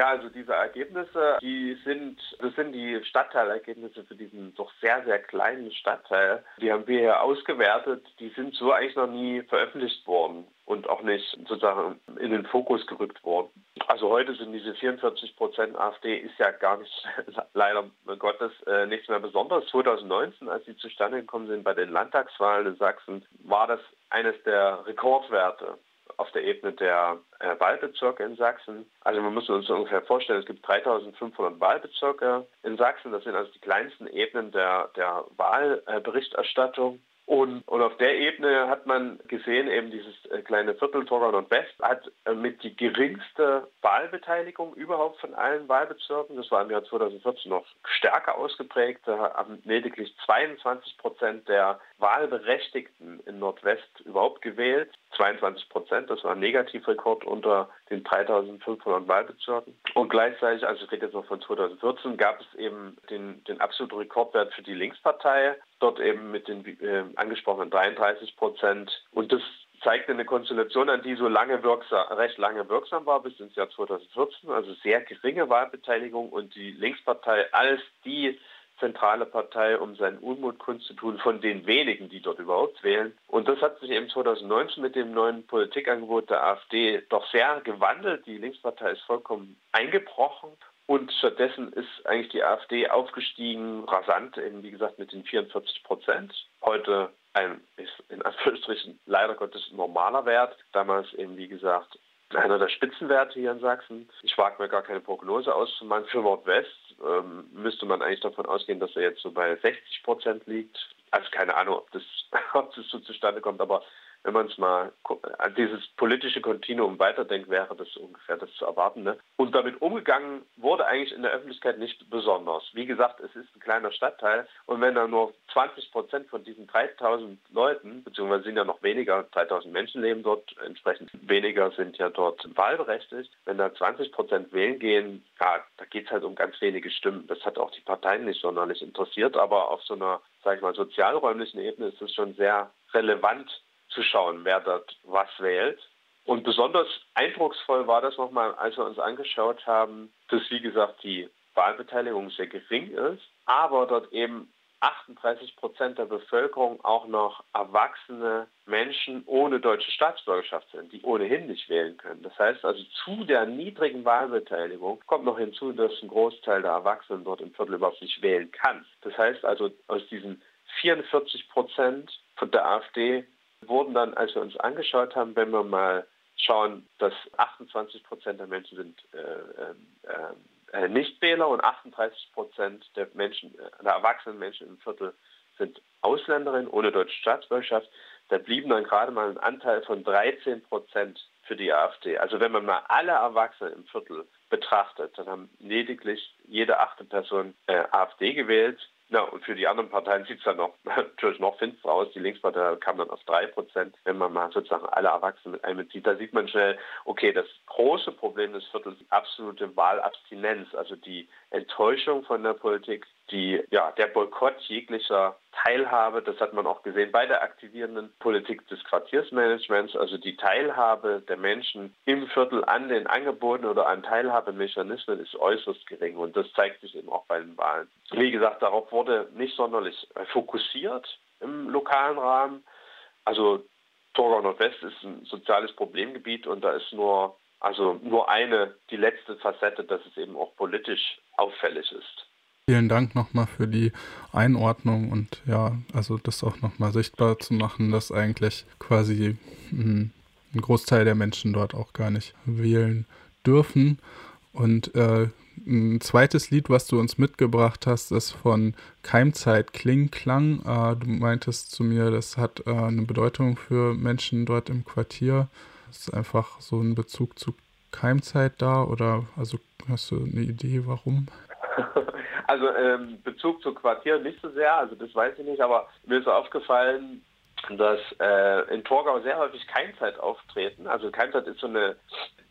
Ja, also diese Ergebnisse, die sind, das sind die Stadtteilergebnisse für diesen doch sehr, sehr kleinen Stadtteil. Die haben wir hier ausgewertet. Die sind so eigentlich noch nie veröffentlicht worden und auch nicht sozusagen in den Fokus gerückt worden. Also heute sind diese 44 Prozent AfD ist ja gar nicht, leider Gottes, äh, nichts mehr Besonderes. 2019, als sie zustande gekommen sind bei den Landtagswahlen in Sachsen, war das eines der Rekordwerte auf der Ebene der äh, Wahlbezirke in Sachsen. Also wir müssen uns ungefähr vorstellen, es gibt 3500 Wahlbezirke in Sachsen. Das sind also die kleinsten Ebenen der, der Wahlberichterstattung. Und, und auf der Ebene hat man gesehen, eben dieses äh, kleine Viertel Torgau und West hat äh, mit die geringste Wahlbeteiligung überhaupt von allen Wahlbezirken. Das war im Jahr 2014 noch stärker ausgeprägt. Da haben lediglich 22 Prozent der Wahlberechtigten in Nordwest überhaupt gewählt. 22 Prozent, das war ein Negativrekord unter den 3500 Wahlbezirken. Und gleichzeitig, also ich rede jetzt noch von 2014, gab es eben den, den absoluten Rekordwert für die Linkspartei, dort eben mit den äh, angesprochenen 33 Prozent. Und das zeigte eine Konstellation an, die so lange wirksam, recht lange wirksam war, bis ins Jahr 2014, also sehr geringe Wahlbeteiligung und die Linkspartei als die zentrale Partei, um seinen Unmut kundzutun von den wenigen, die dort überhaupt wählen. Und das hat sich eben 2019 mit dem neuen Politikangebot der AfD doch sehr gewandelt. Die Linkspartei ist vollkommen eingebrochen. Und stattdessen ist eigentlich die AfD aufgestiegen, rasant, eben wie gesagt mit den 44 Prozent. Heute ein, in Anführungsstrichen leider Gottes normaler Wert. Damals eben wie gesagt einer der Spitzenwerte hier in Sachsen. Ich wage mir gar keine Prognose auszumachen. Für Nordwest ähm, müsste man eigentlich davon ausgehen, dass er jetzt so bei 60 Prozent liegt. Also keine Ahnung, ob das, ob das so zustande kommt, aber wenn man es mal an dieses politische Kontinuum weiterdenkt, wäre das ungefähr das zu erwarten. Ne? Und damit umgegangen wurde eigentlich in der Öffentlichkeit nicht besonders. Wie gesagt, es ist ein kleiner Stadtteil und wenn da nur 20 Prozent von diesen 3000 Leuten, beziehungsweise sind ja noch weniger, 3000 Menschen leben dort, entsprechend weniger sind ja dort wahlberechtigt, wenn da 20 Prozent wählen gehen, ja, da geht es halt um ganz wenige Stimmen. Das hat auch die Parteien nicht sonderlich interessiert, aber auf so einer, sag ich mal, sozialräumlichen Ebene ist es schon sehr relevant, zu schauen, wer dort was wählt. Und besonders eindrucksvoll war das nochmal, als wir uns angeschaut haben, dass, wie gesagt, die Wahlbeteiligung sehr gering ist, aber dort eben 38 Prozent der Bevölkerung auch noch erwachsene Menschen ohne deutsche Staatsbürgerschaft sind, die ohnehin nicht wählen können. Das heißt also, zu der niedrigen Wahlbeteiligung kommt noch hinzu, dass ein Großteil der Erwachsenen dort im Viertel überhaupt nicht wählen kann. Das heißt also, aus diesen 44 Prozent von der AfD wurden dann, als wir uns angeschaut haben, wenn wir mal schauen, dass 28 Prozent der Menschen sind äh, äh, äh, Nichtwähler und 38 Prozent der Menschen, äh, der erwachsenen Menschen im Viertel sind Ausländerinnen ohne deutsche Staatsbürgerschaft, da blieben dann gerade mal ein Anteil von 13 Prozent für die AfD. Also wenn man mal alle Erwachsenen im Viertel betrachtet, dann haben lediglich jede achte Person äh, AfD gewählt. Ja, und für die anderen Parteien sieht es dann noch, natürlich noch finster aus. Die Linkspartei kam dann auf drei Prozent, wenn man mal sozusagen alle Erwachsenen mit einbezieht. Da sieht man schnell, okay, das große Problem des Viertels ist absolute Wahlabstinenz, also die Enttäuschung von der Politik, die, ja, der Boykott jeglicher Teilhabe, das hat man auch gesehen bei der aktivierenden Politik des Quartiersmanagements, also die Teilhabe der Menschen im Viertel an den Angeboten oder an Teilhabemechanismen ist äußerst gering und das zeigt sich eben auch bei den Wahlen. Wie gesagt, darauf wurde nicht sonderlich fokussiert im lokalen Rahmen. Also Torgau Nordwest ist ein soziales Problemgebiet und da ist nur also nur eine, die letzte Facette, dass es eben auch politisch auffällig ist. Vielen Dank nochmal für die Einordnung und ja, also das auch nochmal sichtbar zu machen, dass eigentlich quasi hm, ein Großteil der Menschen dort auch gar nicht wählen dürfen. Und äh, ein zweites Lied, was du uns mitgebracht hast, ist von Keimzeit Klingklang. Äh, du meintest zu mir, das hat äh, eine Bedeutung für Menschen dort im Quartier. Ist einfach so ein Bezug zu Keimzeit da oder also hast du eine Idee, warum? Also ähm, Bezug zu Quartier nicht so sehr, also das weiß ich nicht, aber mir ist aufgefallen, dass äh, in Torgau sehr häufig Keimzeit auftreten. Also Keimzeit ist so eine,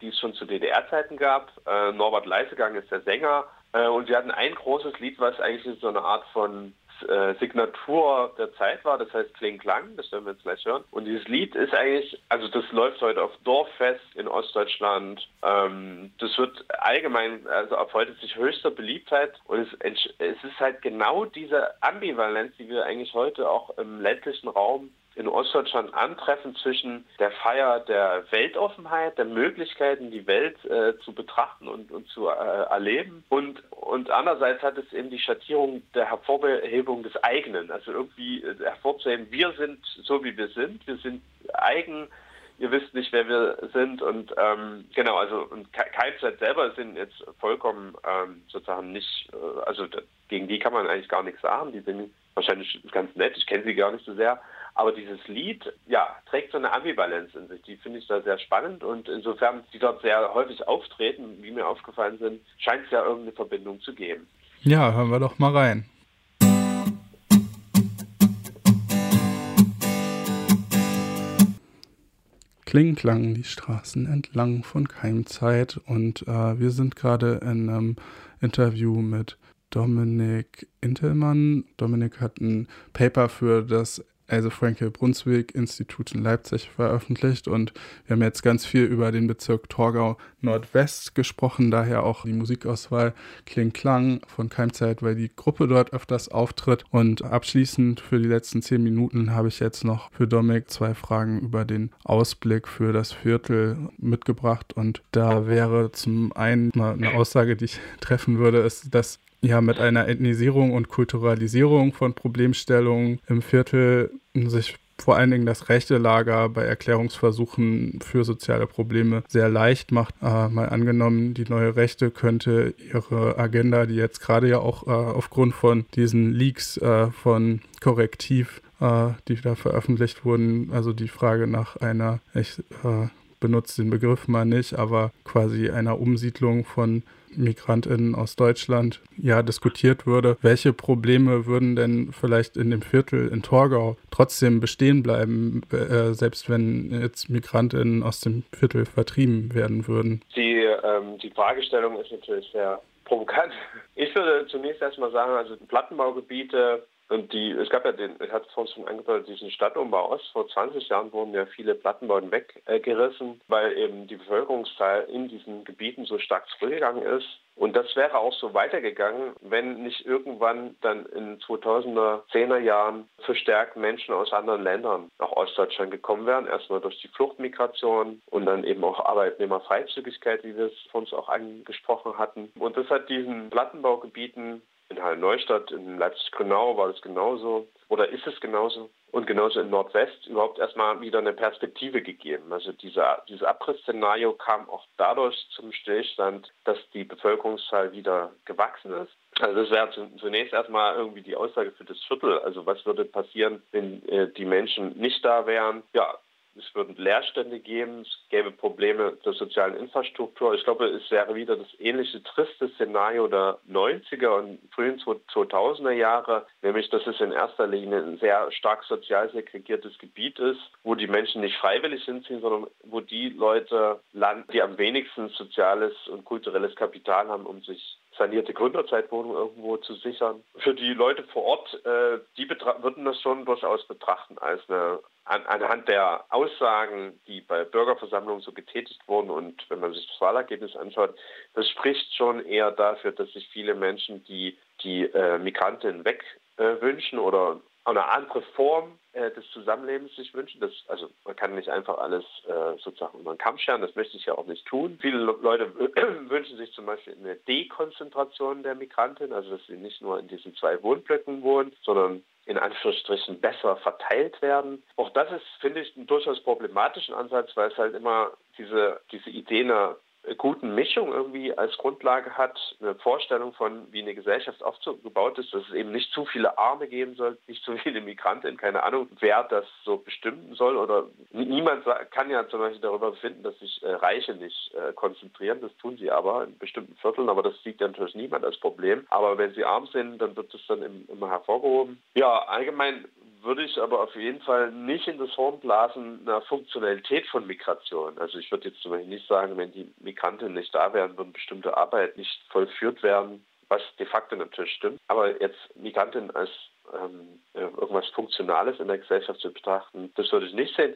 die es schon zu DDR-Zeiten gab. Äh, Norbert Leisegang ist der Sänger äh, und wir hatten ein großes Lied, was eigentlich so eine Art von äh, Signatur der Zeit war, das heißt Kling Klang, das werden wir jetzt gleich hören. Und dieses Lied ist eigentlich, also das läuft heute auf Dorffest in Ostdeutschland. Ähm, das wird allgemein, also erfreut sich höchster Beliebtheit und es, es ist halt genau diese Ambivalenz, die wir eigentlich heute auch im ländlichen Raum in Ostdeutschland antreffen zwischen der Feier der Weltoffenheit, der Möglichkeiten, die Welt äh, zu betrachten und, und zu äh, erleben. Und, und andererseits hat es eben die Schattierung der Hervorhebung des eigenen, also irgendwie äh, hervorzuheben, wir sind so, wie wir sind, wir sind eigen, ihr wisst nicht, wer wir sind. Und ähm, genau, also und Keimzeit selber sind jetzt vollkommen ähm, sozusagen nicht, äh, also gegen die kann man eigentlich gar nichts sagen, die sind wahrscheinlich ganz nett, ich kenne sie gar nicht so sehr, aber dieses Lied, ja, trägt so eine Ambivalenz in sich. Die finde ich da sehr spannend und insofern die dort sehr häufig auftreten, wie mir aufgefallen sind, scheint es ja irgendeine Verbindung zu geben. Ja, hören wir doch mal rein. Kling klang die Straßen entlang von Keimzeit und äh, wir sind gerade in einem Interview mit Dominik Intelmann. Dominik hat ein Paper für das Else Frankel Brunswick Institut in Leipzig veröffentlicht und wir haben jetzt ganz viel über den Bezirk Torgau Nordwest gesprochen, daher auch die Musikauswahl Kling Klang von Keimzeit, weil die Gruppe dort öfters auftritt. Und abschließend für die letzten zehn Minuten habe ich jetzt noch für Dominik zwei Fragen über den Ausblick für das Viertel mitgebracht. Und da wäre zum einen eine Aussage, die ich treffen würde, ist, dass ja mit einer Ethnisierung und Kulturalisierung von Problemstellungen im Viertel sich vor allen Dingen das rechte Lager bei Erklärungsversuchen für soziale Probleme sehr leicht macht. Äh, mal angenommen, die neue Rechte könnte ihre Agenda, die jetzt gerade ja auch äh, aufgrund von diesen Leaks äh, von Korrektiv, äh, die da veröffentlicht wurden, also die Frage nach einer, ich äh, benutze den Begriff mal nicht, aber quasi einer Umsiedlung von MigrantInnen aus Deutschland ja diskutiert würde, welche Probleme würden denn vielleicht in dem Viertel in Torgau trotzdem bestehen bleiben, äh, selbst wenn jetzt MigrantInnen aus dem Viertel vertrieben werden würden? Die, ähm, die Fragestellung ist natürlich sehr provokant. Ich würde zunächst erstmal sagen, also Plattenbaugebiete und die, es gab ja den, ich hatte es vorhin schon angedeutet, diesen Stadtumbau Ost. Vor 20 Jahren wurden ja viele Plattenbauten weggerissen, weil eben die Bevölkerungszahl in diesen Gebieten so stark zurückgegangen ist. Und das wäre auch so weitergegangen, wenn nicht irgendwann dann in 2010er, 10er Jahren verstärkt Menschen aus anderen Ländern nach Ostdeutschland gekommen wären. Erstmal durch die Fluchtmigration und dann eben auch Arbeitnehmerfreizügigkeit, wie wir es von uns auch angesprochen hatten. Und das hat diesen Plattenbaugebieten in Halle-Neustadt, in Leipzig-Grünau war das genauso oder ist es genauso. Und genauso in Nordwest überhaupt erstmal wieder eine Perspektive gegeben. Also dieser, dieses Abrissszenario kam auch dadurch zum Stillstand, dass die Bevölkerungszahl wieder gewachsen ist. Also das wäre zunächst erstmal irgendwie die Aussage für das Viertel. Also was würde passieren, wenn äh, die Menschen nicht da wären? Ja, es würden Leerstände geben, es gäbe Probleme der sozialen Infrastruktur. Ich glaube, es wäre wieder das ähnliche triste Szenario der 90er und frühen 2000er Jahre, nämlich dass es in erster Linie ein sehr stark sozial segregiertes Gebiet ist, wo die Menschen nicht freiwillig hinziehen, sondern wo die Leute landen, die am wenigsten soziales und kulturelles Kapital haben, um sich sanierte Gründerzeitwohnungen irgendwo zu sichern. Für die Leute vor Ort, äh, die würden das schon durchaus betrachten als eine an, anhand der Aussagen, die bei Bürgerversammlungen so getätigt wurden und wenn man sich das Wahlergebnis anschaut, das spricht schon eher dafür, dass sich viele Menschen, die die äh, Migranten wegwünschen äh, oder eine andere Form äh, des Zusammenlebens sich wünschen. Das, also man kann nicht einfach alles äh, sozusagen über den Kamm scheren, das möchte ich ja auch nicht tun. Viele Leute wünschen sich zum Beispiel eine Dekonzentration der Migranten, also dass sie nicht nur in diesen zwei Wohnblöcken wohnen, sondern in Anführungsstrichen besser verteilt werden. Auch das ist, finde ich, einen durchaus problematischen Ansatz, weil es halt immer diese, diese Idee einer guten Mischung irgendwie als Grundlage hat, eine Vorstellung von, wie eine Gesellschaft aufgebaut ist, dass es eben nicht zu viele Arme geben soll, nicht zu viele Migranten, keine Ahnung, wer das so bestimmen soll oder niemand kann ja zum Beispiel darüber befinden, dass sich äh, Reiche nicht äh, konzentrieren, das tun sie aber in bestimmten Vierteln, aber das sieht ja natürlich niemand als Problem. Aber wenn sie arm sind, dann wird das dann immer hervorgehoben. Ja, allgemein würde ich aber auf jeden Fall nicht in das Horn blasen einer Funktionalität von Migration. Also ich würde jetzt zum Beispiel nicht sagen, wenn die Migranten nicht da wären, würden bestimmte Arbeit nicht vollführt werden, was de facto natürlich stimmt. Aber jetzt Migranten als ähm, äh, irgendwas Funktionales in der Gesellschaft zu betrachten, das würde ich nicht sehen.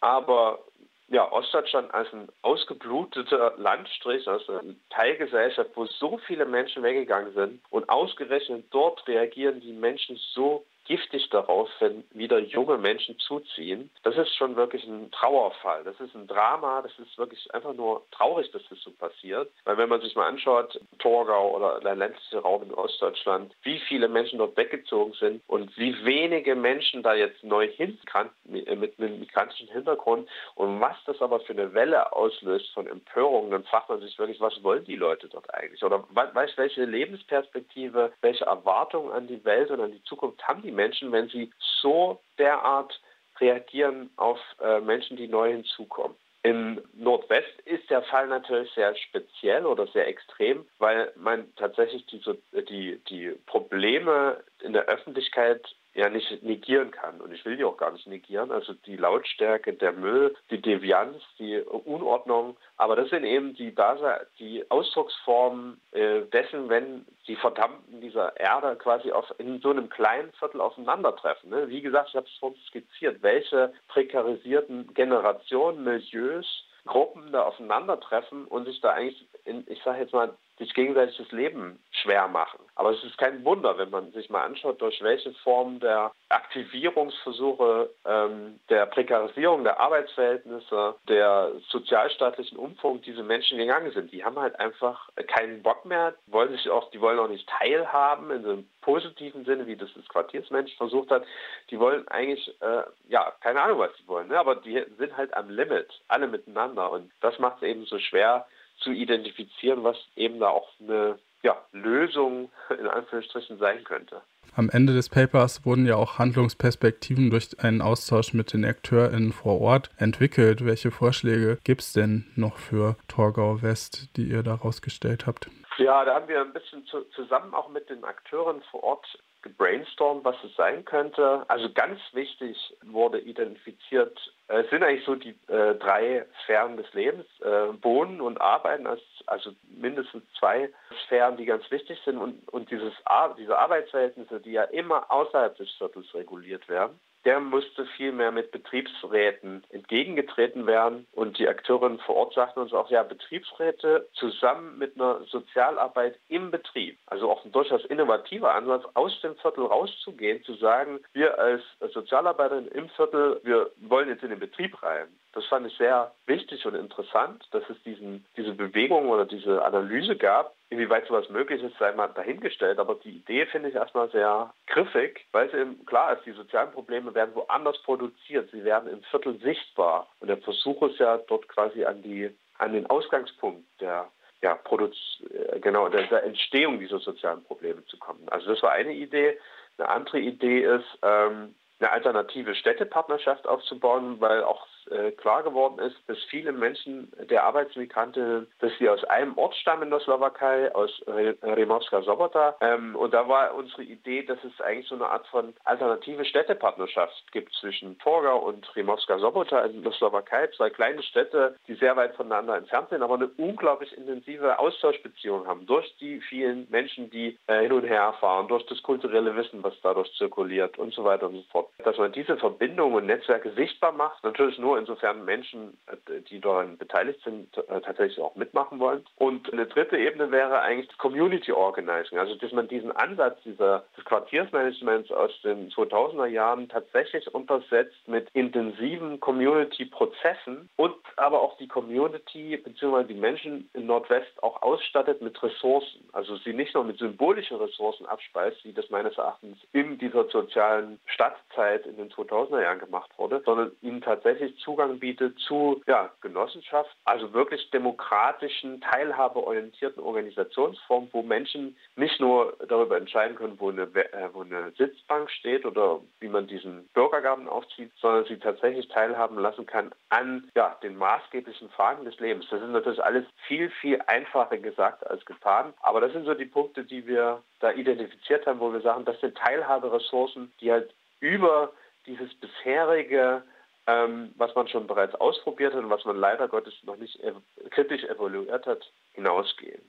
Aber ja, Ostdeutschland als ein ausgebluteter Landstrich, also eine Teilgesellschaft, wo so viele Menschen weggegangen sind und ausgerechnet dort reagieren die Menschen so giftig darauf, wenn wieder junge Menschen zuziehen. Das ist schon wirklich ein Trauerfall. Das ist ein Drama. Das ist wirklich einfach nur traurig, dass das so passiert. Weil wenn man sich mal anschaut, Torgau oder der ländliche Raum in Ostdeutschland, wie viele Menschen dort weggezogen sind und wie wenige Menschen da jetzt neu hin mit einem migrantischen Hintergrund und was das aber für eine Welle auslöst von Empörung, dann fragt man sich wirklich, was wollen die Leute dort eigentlich? Oder weiß, welche Lebensperspektive, welche Erwartungen an die Welt und an die Zukunft haben die Menschen, wenn sie so derart reagieren auf äh, Menschen, die neu hinzukommen. In Nordwest ist der Fall natürlich sehr speziell oder sehr extrem, weil man tatsächlich die, die, die Probleme in der Öffentlichkeit ja nicht negieren kann. Und ich will die auch gar nicht negieren. Also die Lautstärke, der Müll, die Devianz, die Unordnung. Aber das sind eben die, die Ausdrucksformen äh, dessen, wenn die Verdammten dieser Erde quasi auf, in so einem kleinen Viertel aufeinandertreffen. Ne? Wie gesagt, ich habe es vorhin skizziert, welche prekarisierten Generationen, Milieus, Gruppen da aufeinandertreffen und sich da eigentlich, in, ich sage jetzt mal, sich gegenseitig das Leben schwer machen. Aber es ist kein Wunder, wenn man sich mal anschaut, durch welche Form der Aktivierungsversuche, ähm, der Prekarisierung der Arbeitsverhältnisse, der sozialstaatlichen Umfang diese Menschen gegangen sind. Die haben halt einfach keinen Bock mehr, wollen sich auch, die wollen auch nicht teilhaben in so einem positiven Sinne, wie das das Quartiersmensch versucht hat. Die wollen eigentlich, äh, ja, keine Ahnung, was sie wollen, ne? aber die sind halt am Limit, alle miteinander. Und das macht es eben so schwer, zu identifizieren, was eben da auch eine ja, Lösung in Anführungsstrichen sein könnte. Am Ende des Papers wurden ja auch Handlungsperspektiven durch einen Austausch mit den AkteurInnen vor Ort entwickelt. Welche Vorschläge gibt es denn noch für Torgau West, die ihr da rausgestellt habt? Ja, da haben wir ein bisschen zu, zusammen auch mit den Akteuren vor Ort gebrainstormt, was es sein könnte. Also ganz wichtig wurde identifiziert, äh, es sind eigentlich so die äh, drei Sphären des Lebens, äh, Wohnen und Arbeiten, als, also mindestens zwei Sphären, die ganz wichtig sind und, und dieses, diese Arbeitsverhältnisse, die ja immer außerhalb des Viertels reguliert werden der musste vielmehr mit Betriebsräten entgegengetreten werden. Und die Akteurinnen vor Ort sagten uns auch, ja, Betriebsräte zusammen mit einer Sozialarbeit im Betrieb, also auch ein durchaus innovativer Ansatz, aus dem Viertel rauszugehen, zu sagen, wir als Sozialarbeiterinnen im Viertel, wir wollen jetzt in den Betrieb rein. Das fand ich sehr wichtig und interessant, dass es diesen, diese Bewegung oder diese Analyse gab. Inwieweit sowas möglich ist, sei mal dahingestellt. Aber die Idee finde ich erstmal sehr griffig, weil es eben klar ist, die sozialen Probleme werden woanders produziert. Sie werden im Viertel sichtbar. Und der Versuch ist ja dort quasi an, die, an den Ausgangspunkt der ja, äh, genau, der, der Entstehung dieser sozialen Probleme zu kommen. Also das war eine Idee. Eine andere Idee ist, ähm, eine alternative Städtepartnerschaft aufzubauen, weil auch äh, klar geworden ist, dass viele Menschen der Arbeitsmigranten, dass sie aus einem Ort stammen in der Slowakei, aus Rimowska Sobota. Ähm, und da war unsere Idee, dass es eigentlich so eine Art von alternative Städtepartnerschaft gibt zwischen Torgau und Rimowska Sobota in der Slowakei. Zwei kleine Städte, die sehr weit voneinander entfernt sind, aber eine unglaublich intensive Austauschbeziehung haben durch die vielen Menschen, die äh, hin und her fahren, durch das kulturelle Wissen, was dadurch zirkuliert und so weiter und so fort. Dass man diese Verbindungen und Netzwerke sichtbar macht, natürlich nur insofern Menschen, äh, die daran beteiligt sind, äh, tatsächlich auch mitmachen wollen. Und eine dritte Ebene wäre eigentlich Community Organizing, also dass man diesen Ansatz dieser, des Quartiersmanagements aus den 2000er Jahren tatsächlich untersetzt mit intensiven Community-Prozessen und aber auch die Community bzw. die Menschen in Nordwest auch ausstattet mit Ressourcen. Also sie nicht nur mit symbolischen Ressourcen abspeist, wie das meines Erachtens in dieser sozialen Stadtzeit in den 2000er Jahren gemacht wurde, sondern ihnen tatsächlich Zugang bietet zu ja, Genossenschaft, also wirklich demokratischen, teilhabeorientierten Organisationsformen, wo Menschen nicht nur darüber entscheiden können, wo eine, äh, wo eine Sitzbank steht oder wie man diesen Bürgergarten aufzieht, sondern sie tatsächlich teilhaben lassen kann an ja, den maßgeblichen Fragen des Lebens. Das ist natürlich alles viel, viel einfacher gesagt als getan, aber das sind so die Punkte, die wir da identifiziert haben, wo wir sagen, das sind Teilhaberessourcen, die halt über dieses bisherige ähm, was man schon bereits ausprobiert hat und was man leider Gottes noch nicht ev kritisch evaluiert hat, hinausgehen.